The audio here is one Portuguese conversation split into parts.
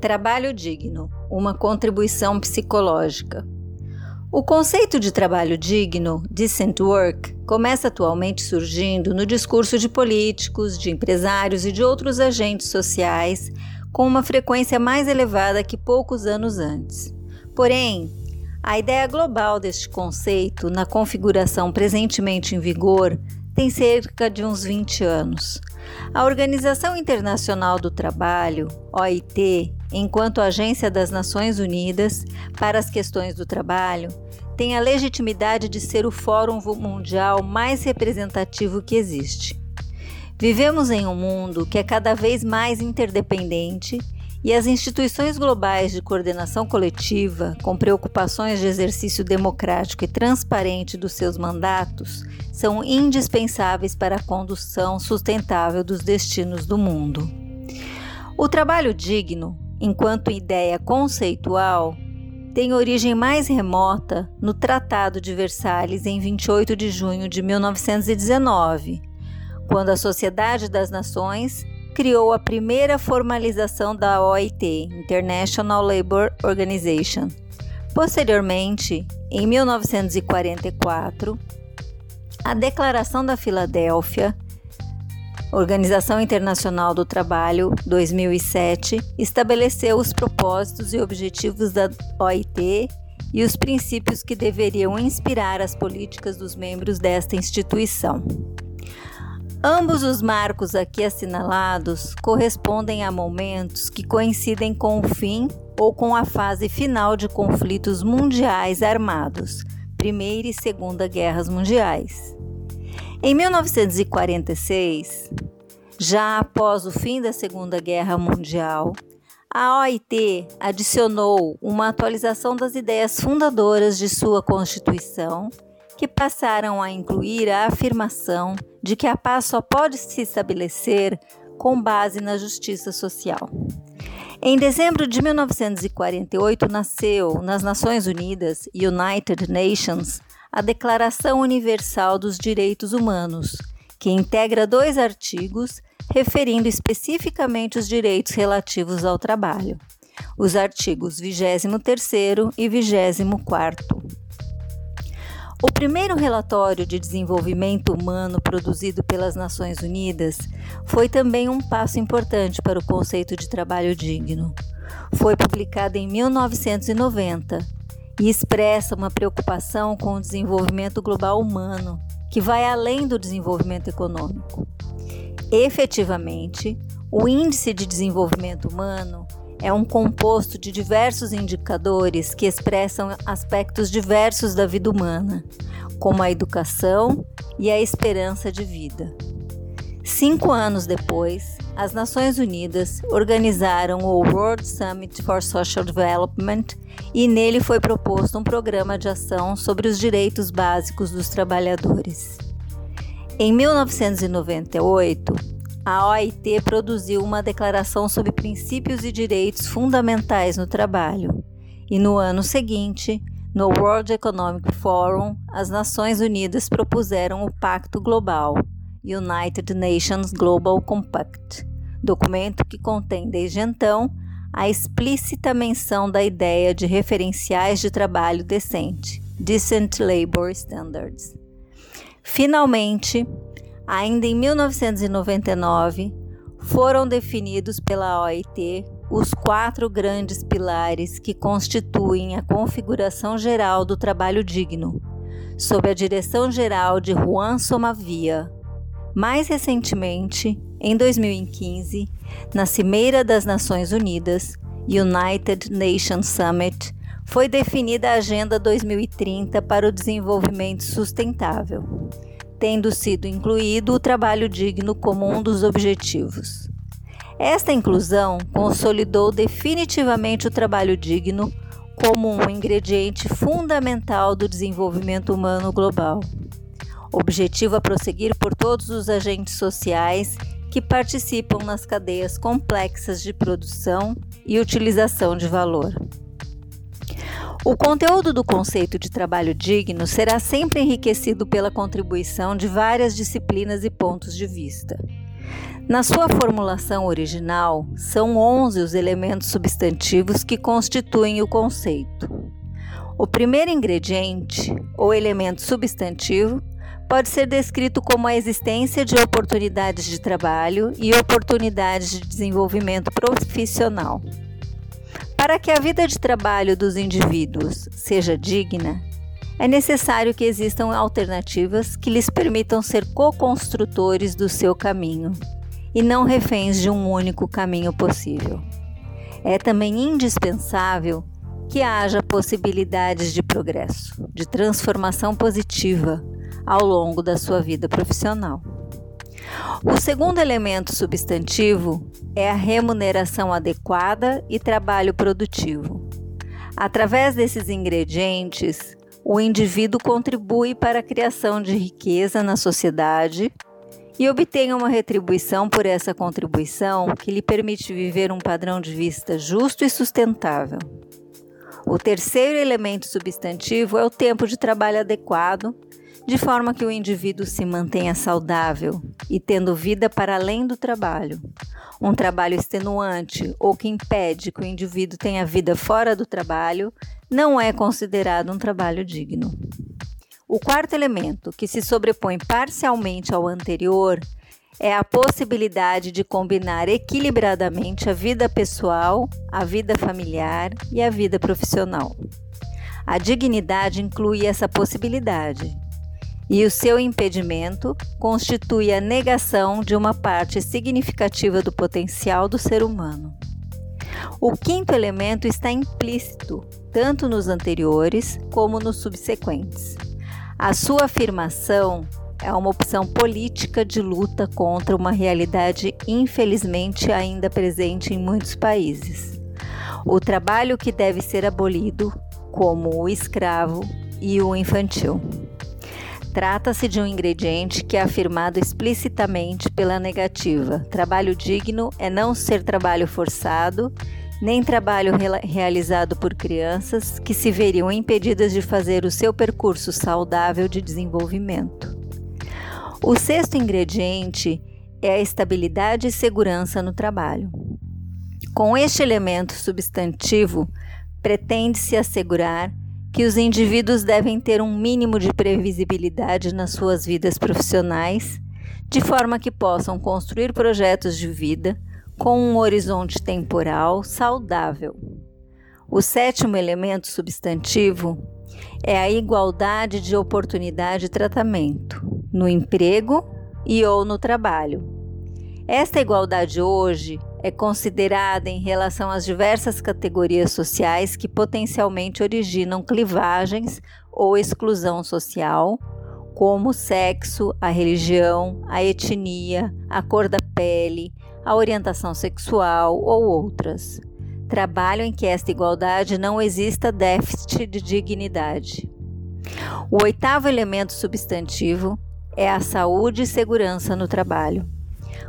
Trabalho digno uma contribuição psicológica. O conceito de trabalho digno, decent work, começa atualmente surgindo no discurso de políticos, de empresários e de outros agentes sociais com uma frequência mais elevada que poucos anos antes. Porém, a ideia global deste conceito, na configuração presentemente em vigor, tem cerca de uns 20 anos. A Organização Internacional do Trabalho, OIT, enquanto agência das Nações Unidas para as questões do trabalho, tem a legitimidade de ser o fórum mundial mais representativo que existe. Vivemos em um mundo que é cada vez mais interdependente e as instituições globais de coordenação coletiva, com preocupações de exercício democrático e transparente dos seus mandatos, são indispensáveis para a condução sustentável dos destinos do mundo. O trabalho digno, enquanto ideia conceitual, tem origem mais remota no Tratado de Versalhes em 28 de junho de 1919 quando a Sociedade das Nações criou a primeira formalização da OIT, International Labour Organization. Posteriormente, em 1944, a Declaração da Filadélfia, Organização Internacional do Trabalho 2007, estabeleceu os propósitos e objetivos da OIT e os princípios que deveriam inspirar as políticas dos membros desta instituição. Ambos os marcos aqui assinalados correspondem a momentos que coincidem com o fim ou com a fase final de conflitos mundiais armados, Primeira e Segunda Guerras Mundiais. Em 1946, já após o fim da Segunda Guerra Mundial, a OIT adicionou uma atualização das ideias fundadoras de sua Constituição que passaram a incluir a afirmação de que a paz só pode se estabelecer com base na justiça social. Em dezembro de 1948 nasceu nas Nações Unidas, United Nations, a Declaração Universal dos Direitos Humanos, que integra dois artigos referindo especificamente os direitos relativos ao trabalho, os artigos 23 e 24. O primeiro relatório de desenvolvimento humano produzido pelas Nações Unidas foi também um passo importante para o conceito de trabalho digno. Foi publicado em 1990 e expressa uma preocupação com o desenvolvimento global humano, que vai além do desenvolvimento econômico. Efetivamente, o Índice de Desenvolvimento Humano é um composto de diversos indicadores que expressam aspectos diversos da vida humana, como a educação e a esperança de vida. Cinco anos depois, as Nações Unidas organizaram o World Summit for Social Development e nele foi proposto um programa de ação sobre os direitos básicos dos trabalhadores. Em 1998, a OIT produziu uma declaração sobre princípios e direitos fundamentais no trabalho. E no ano seguinte, no World Economic Forum, as Nações Unidas propuseram o Pacto Global, United Nations Global Compact, documento que contém desde então a explícita menção da ideia de referenciais de trabalho decente, Decent Labor Standards. Finalmente, Ainda em 1999, foram definidos pela OIT os quatro grandes pilares que constituem a configuração geral do trabalho digno, sob a direção geral de Juan Somavia. Mais recentemente, em 2015, na Cimeira das Nações Unidas, United Nations Summit, foi definida a Agenda 2030 para o Desenvolvimento Sustentável tendo sido incluído o trabalho digno como um dos objetivos. Esta inclusão consolidou definitivamente o trabalho digno como um ingrediente fundamental do desenvolvimento humano global. Objetivo a prosseguir por todos os agentes sociais que participam nas cadeias complexas de produção e utilização de valor. O conteúdo do conceito de trabalho digno será sempre enriquecido pela contribuição de várias disciplinas e pontos de vista. Na sua formulação original, são 11 os elementos substantivos que constituem o conceito. O primeiro ingrediente, ou elemento substantivo, pode ser descrito como a existência de oportunidades de trabalho e oportunidades de desenvolvimento profissional. Para que a vida de trabalho dos indivíduos seja digna, é necessário que existam alternativas que lhes permitam ser co-construtores do seu caminho e não reféns de um único caminho possível. É também indispensável que haja possibilidades de progresso, de transformação positiva ao longo da sua vida profissional. O segundo elemento substantivo é a remuneração adequada e trabalho produtivo. Através desses ingredientes, o indivíduo contribui para a criação de riqueza na sociedade e obtém uma retribuição por essa contribuição que lhe permite viver um padrão de vista justo e sustentável. O terceiro elemento substantivo é o tempo de trabalho adequado, de forma que o indivíduo se mantenha saudável e tendo vida para além do trabalho. Um trabalho extenuante ou que impede que o indivíduo tenha vida fora do trabalho não é considerado um trabalho digno. O quarto elemento, que se sobrepõe parcialmente ao anterior, é a possibilidade de combinar equilibradamente a vida pessoal, a vida familiar e a vida profissional. A dignidade inclui essa possibilidade, e o seu impedimento constitui a negação de uma parte significativa do potencial do ser humano. O quinto elemento está implícito tanto nos anteriores como nos subsequentes. A sua afirmação é uma opção política de luta contra uma realidade infelizmente ainda presente em muitos países. O trabalho que deve ser abolido, como o escravo e o infantil. Trata-se de um ingrediente que é afirmado explicitamente pela negativa. Trabalho digno é não ser trabalho forçado, nem trabalho realizado por crianças que se veriam impedidas de fazer o seu percurso saudável de desenvolvimento. O sexto ingrediente é a estabilidade e segurança no trabalho. Com este elemento substantivo, pretende-se assegurar que os indivíduos devem ter um mínimo de previsibilidade nas suas vidas profissionais, de forma que possam construir projetos de vida com um horizonte temporal saudável. O sétimo elemento substantivo é a igualdade de oportunidade e tratamento no emprego e ou no trabalho. Esta igualdade hoje é considerada em relação às diversas categorias sociais que potencialmente originam clivagens ou exclusão social, como o sexo, a religião, a etnia, a cor da pele, a orientação sexual ou outras. Trabalho em que esta igualdade não exista déficit de dignidade. O oitavo elemento substantivo é a saúde e segurança no trabalho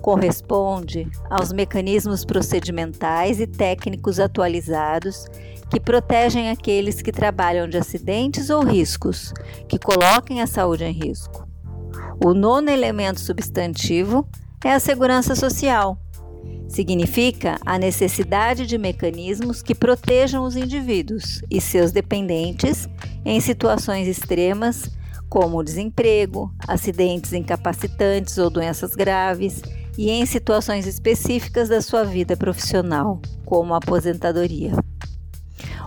corresponde aos mecanismos procedimentais e técnicos atualizados que protegem aqueles que trabalham de acidentes ou riscos que coloquem a saúde em risco. O nono elemento substantivo é a segurança social. Significa a necessidade de mecanismos que protejam os indivíduos e seus dependentes em situações extremas como desemprego, acidentes incapacitantes ou doenças graves, e em situações específicas da sua vida profissional, como a aposentadoria.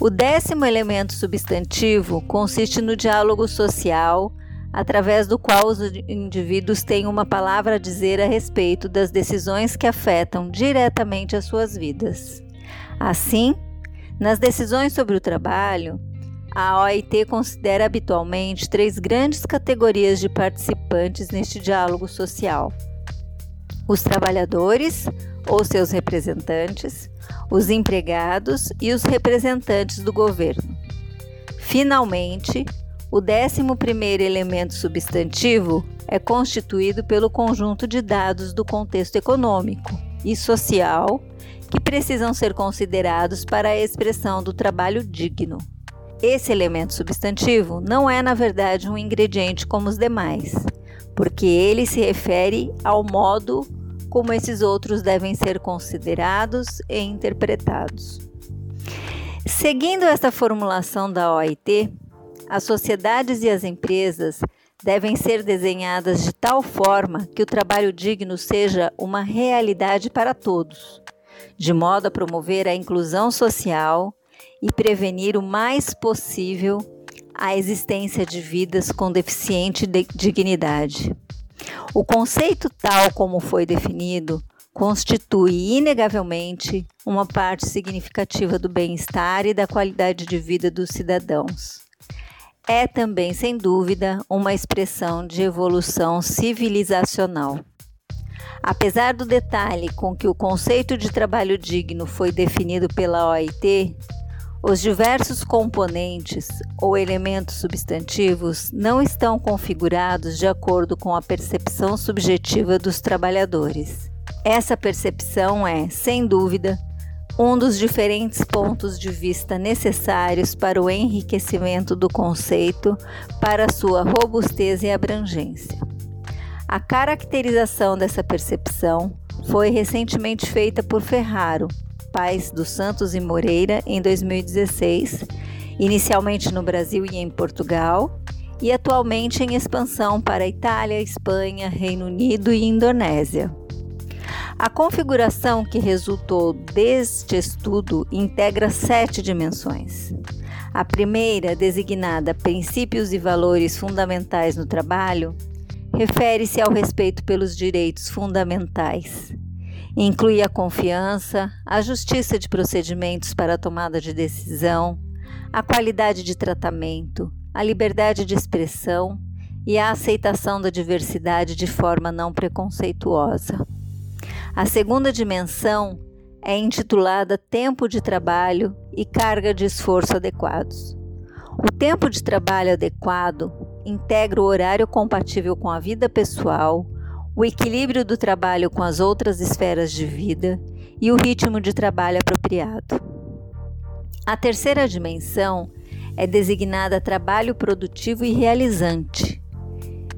O décimo elemento substantivo consiste no diálogo social, através do qual os indivíduos têm uma palavra a dizer a respeito das decisões que afetam diretamente as suas vidas. Assim, nas decisões sobre o trabalho, a OIT considera habitualmente três grandes categorias de participantes neste diálogo social: os trabalhadores ou seus representantes, os empregados e os representantes do governo. Finalmente, o 11 elemento substantivo é constituído pelo conjunto de dados do contexto econômico e social que precisam ser considerados para a expressão do trabalho digno. Esse elemento substantivo não é, na verdade, um ingrediente como os demais, porque ele se refere ao modo como esses outros devem ser considerados e interpretados. Seguindo esta formulação da OIT, as sociedades e as empresas devem ser desenhadas de tal forma que o trabalho digno seja uma realidade para todos, de modo a promover a inclusão social e prevenir o mais possível a existência de vidas com deficiente de dignidade. O conceito tal como foi definido constitui inegavelmente uma parte significativa do bem-estar e da qualidade de vida dos cidadãos é também, sem dúvida, uma expressão de evolução civilizacional. Apesar do detalhe com que o conceito de trabalho digno foi definido pela OIT, os diversos componentes ou elementos substantivos não estão configurados de acordo com a percepção subjetiva dos trabalhadores. Essa percepção é, sem dúvida, um dos diferentes pontos de vista necessários para o enriquecimento do conceito, para sua robustez e abrangência. A caracterização dessa percepção foi recentemente feita por Ferraro, Pais dos Santos e Moreira, em 2016, inicialmente no Brasil e em Portugal, e atualmente em expansão para Itália, Espanha, Reino Unido e Indonésia. A configuração que resultou deste estudo integra sete dimensões. A primeira, designada Princípios e Valores Fundamentais no Trabalho, refere-se ao respeito pelos direitos fundamentais. Inclui a confiança, a justiça de procedimentos para a tomada de decisão, a qualidade de tratamento, a liberdade de expressão e a aceitação da diversidade de forma não preconceituosa. A segunda dimensão é intitulada Tempo de Trabalho e Carga de Esforço Adequados. O tempo de trabalho adequado integra o horário compatível com a vida pessoal, o equilíbrio do trabalho com as outras esferas de vida e o ritmo de trabalho apropriado. A terceira dimensão é designada trabalho produtivo e realizante.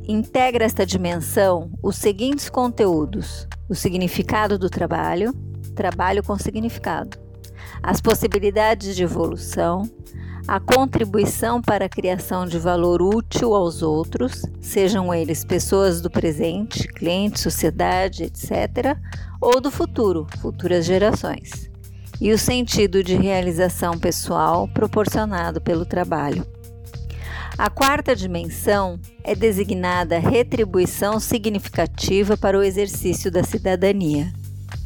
Integra esta dimensão os seguintes conteúdos: o significado do trabalho, trabalho com significado, as possibilidades de evolução, a contribuição para a criação de valor útil aos outros, sejam eles pessoas do presente, cliente, sociedade, etc., ou do futuro, futuras gerações, e o sentido de realização pessoal proporcionado pelo trabalho. A quarta dimensão é designada retribuição significativa para o exercício da cidadania.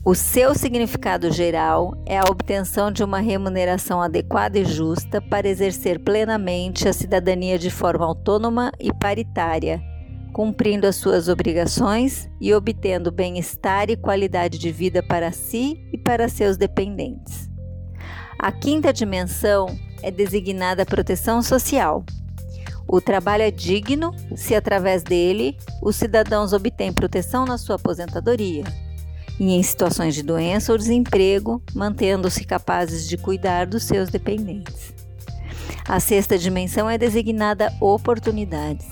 O seu significado geral é a obtenção de uma remuneração adequada e justa para exercer plenamente a cidadania de forma autônoma e paritária, cumprindo as suas obrigações e obtendo bem-estar e qualidade de vida para si e para seus dependentes. A quinta dimensão é designada proteção social, o trabalho é digno se, através dele, os cidadãos obtêm proteção na sua aposentadoria e em situações de doença ou desemprego, mantendo-se capazes de cuidar dos seus dependentes. A sexta dimensão é designada oportunidades.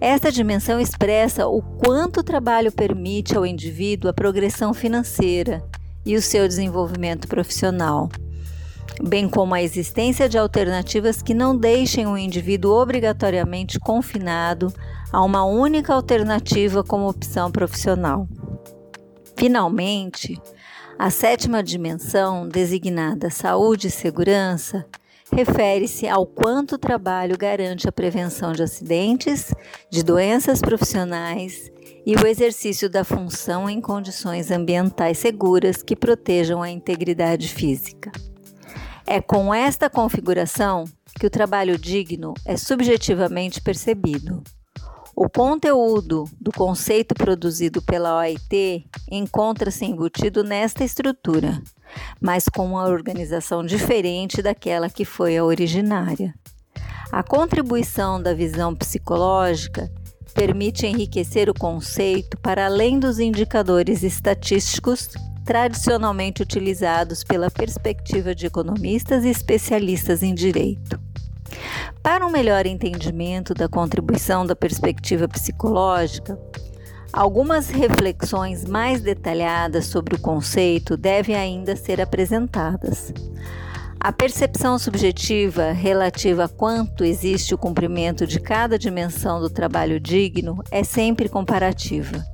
Esta dimensão expressa o quanto o trabalho permite ao indivíduo a progressão financeira e o seu desenvolvimento profissional bem como a existência de alternativas que não deixem o indivíduo obrigatoriamente confinado a uma única alternativa como opção profissional. Finalmente, a sétima dimensão, designada saúde e segurança, refere-se ao quanto o trabalho garante a prevenção de acidentes, de doenças profissionais e o exercício da função em condições ambientais seguras que protejam a integridade física. É com esta configuração que o trabalho digno é subjetivamente percebido. O conteúdo do conceito produzido pela OIT encontra-se embutido nesta estrutura, mas com uma organização diferente daquela que foi a originária. A contribuição da visão psicológica permite enriquecer o conceito para além dos indicadores estatísticos tradicionalmente utilizados pela perspectiva de economistas e especialistas em direito. Para um melhor entendimento da contribuição da perspectiva psicológica, Algumas reflexões mais detalhadas sobre o conceito devem ainda ser apresentadas. A percepção subjetiva relativa a quanto existe o cumprimento de cada dimensão do trabalho digno é sempre comparativa.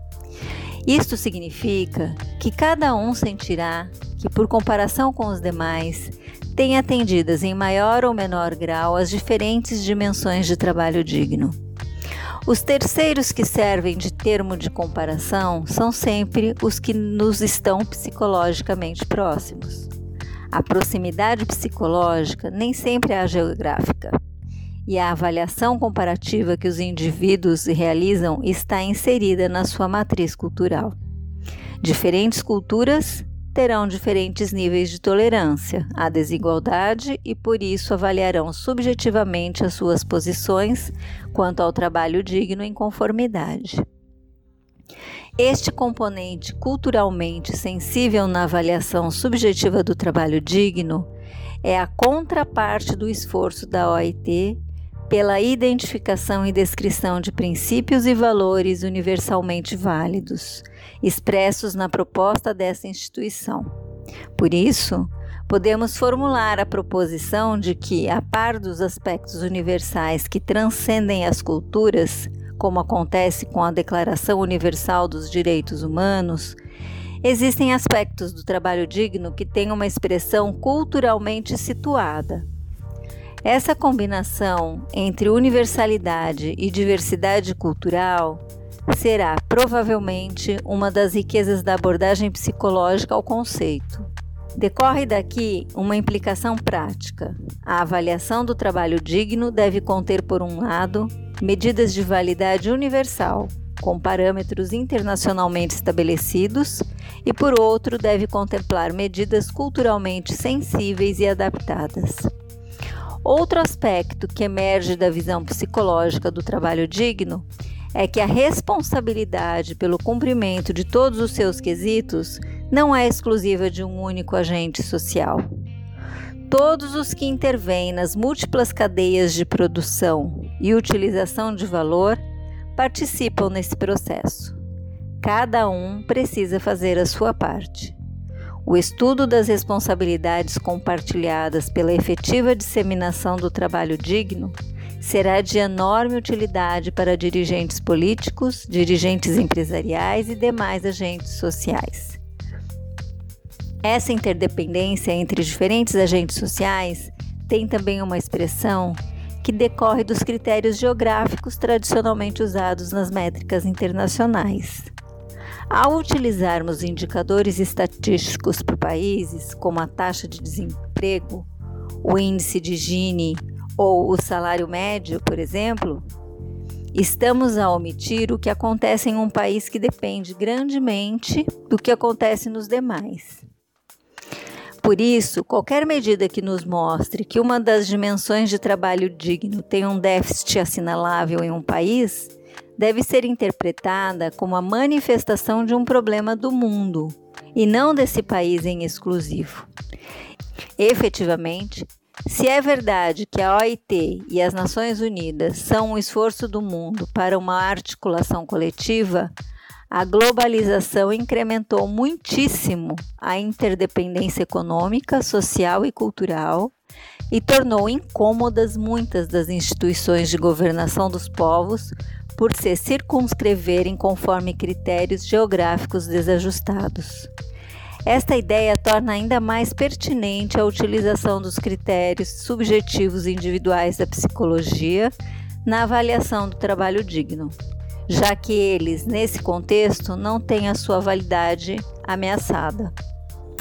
Isto significa que cada um sentirá que, por comparação com os demais, tem atendidas em maior ou menor grau as diferentes dimensões de trabalho digno. Os terceiros que servem de termo de comparação são sempre os que nos estão psicologicamente próximos. A proximidade psicológica nem sempre é a geográfica, e a avaliação comparativa que os indivíduos realizam está inserida na sua matriz cultural. Diferentes culturas terão diferentes níveis de tolerância à desigualdade e, por isso, avaliarão subjetivamente as suas posições quanto ao trabalho digno em conformidade. Este componente culturalmente sensível na avaliação subjetiva do trabalho digno é a contraparte do esforço da OIT pela identificação e descrição de princípios e valores universalmente válidos expressos na proposta dessa instituição. Por isso, podemos formular a proposição de que, a par dos aspectos universais que transcendem as culturas, como acontece com a Declaração Universal dos Direitos Humanos, existem aspectos do trabalho digno que têm uma expressão culturalmente situada. Essa combinação entre universalidade e diversidade cultural será provavelmente uma das riquezas da abordagem psicológica ao conceito. Decorre daqui uma implicação prática. A avaliação do trabalho digno deve conter, por um lado, medidas de validade universal, com parâmetros internacionalmente estabelecidos, e por outro, deve contemplar medidas culturalmente sensíveis e adaptadas. Outro aspecto que emerge da visão psicológica do trabalho digno é que a responsabilidade pelo cumprimento de todos os seus quesitos não é exclusiva de um único agente social. Todos os que intervêm nas múltiplas cadeias de produção e utilização de valor participam nesse processo. Cada um precisa fazer a sua parte. O estudo das responsabilidades compartilhadas pela efetiva disseminação do trabalho digno será de enorme utilidade para dirigentes políticos, dirigentes empresariais e demais agentes sociais. Essa interdependência entre diferentes agentes sociais tem também uma expressão que decorre dos critérios geográficos tradicionalmente usados nas métricas internacionais. Ao utilizarmos indicadores estatísticos por países, como a taxa de desemprego, o índice de Gini ou o salário médio, por exemplo, estamos a omitir o que acontece em um país que depende grandemente do que acontece nos demais. Por isso, qualquer medida que nos mostre que uma das dimensões de trabalho digno tem um déficit assinalável em um país deve ser interpretada como a manifestação de um problema do mundo e não desse país em exclusivo. Efetivamente, se é verdade que a OIT e as Nações Unidas são um esforço do mundo para uma articulação coletiva, a globalização incrementou muitíssimo a interdependência econômica, social e cultural e tornou incômodas muitas das instituições de governação dos povos por se circunscreverem conforme critérios geográficos desajustados. Esta ideia torna ainda mais pertinente a utilização dos critérios subjetivos individuais da psicologia na avaliação do trabalho digno, já que eles, nesse contexto, não têm a sua validade ameaçada.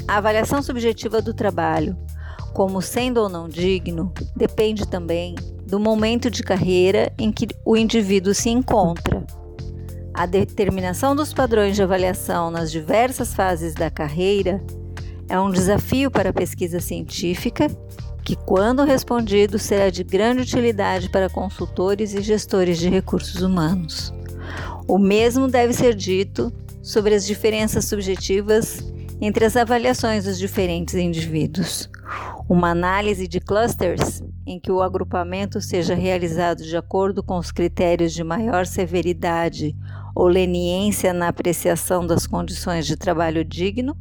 A avaliação subjetiva do trabalho, como sendo ou não digno, depende também do momento de carreira em que o indivíduo se encontra a determinação dos padrões de avaliação nas diversas fases da carreira é um desafio para a pesquisa científica que, quando respondido, será de grande utilidade para consultores e gestores de recursos humanos. O mesmo deve ser dito sobre as diferenças subjetivas entre as avaliações dos diferentes indivíduos. Uma análise de clusters, em que o agrupamento seja realizado de acordo com os critérios de maior severidade ou leniência na apreciação das condições de trabalho digno,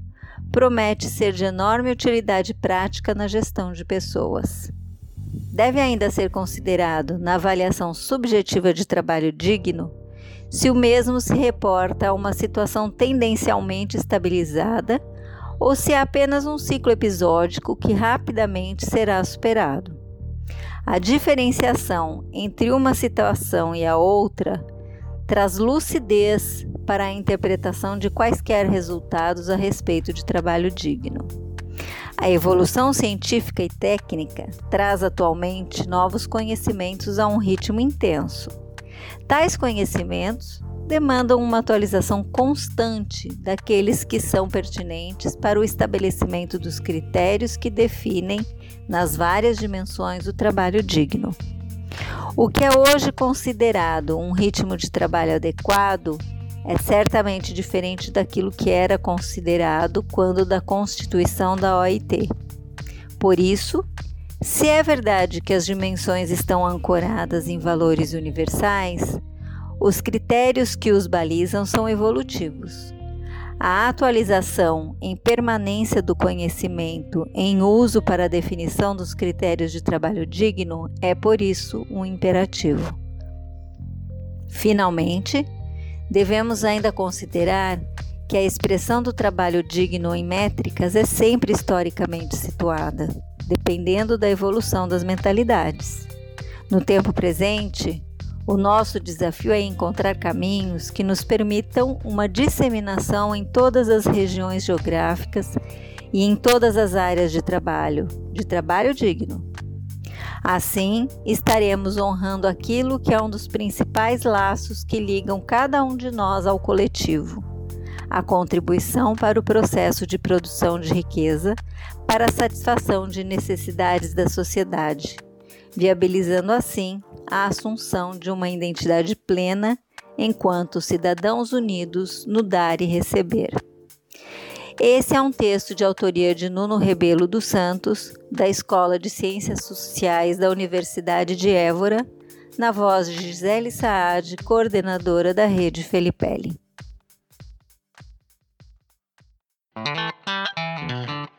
promete ser de enorme utilidade prática na gestão de pessoas. Deve ainda ser considerado, na avaliação subjetiva de trabalho digno, se o mesmo se reporta a uma situação tendencialmente estabilizada ou se é apenas um ciclo episódico que rapidamente será superado. A diferenciação entre uma situação e a outra traz lucidez para a interpretação de quaisquer resultados a respeito de trabalho digno. A evolução científica e técnica traz atualmente novos conhecimentos a um ritmo intenso. Tais conhecimentos demandam uma atualização constante daqueles que são pertinentes para o estabelecimento dos critérios que definem, nas várias dimensões, o trabalho digno. O que é hoje considerado um ritmo de trabalho adequado é certamente diferente daquilo que era considerado quando da constituição da OIT. Por isso, se é verdade que as dimensões estão ancoradas em valores universais, os critérios que os balizam são evolutivos. A atualização em permanência do conhecimento em uso para a definição dos critérios de trabalho digno é, por isso, um imperativo. Finalmente, devemos ainda considerar que a expressão do trabalho digno em métricas é sempre historicamente situada, dependendo da evolução das mentalidades. No tempo presente, o nosso desafio é encontrar caminhos que nos permitam uma disseminação em todas as regiões geográficas e em todas as áreas de trabalho, de trabalho digno. Assim, estaremos honrando aquilo que é um dos principais laços que ligam cada um de nós ao coletivo: a contribuição para o processo de produção de riqueza para a satisfação de necessidades da sociedade, viabilizando assim a assunção de uma identidade plena enquanto cidadãos unidos no dar e receber. Esse é um texto de autoria de Nuno Rebelo dos Santos, da Escola de Ciências Sociais da Universidade de Évora, na voz de Gisele Saad, coordenadora da Rede Felipelli. Mm-hmm.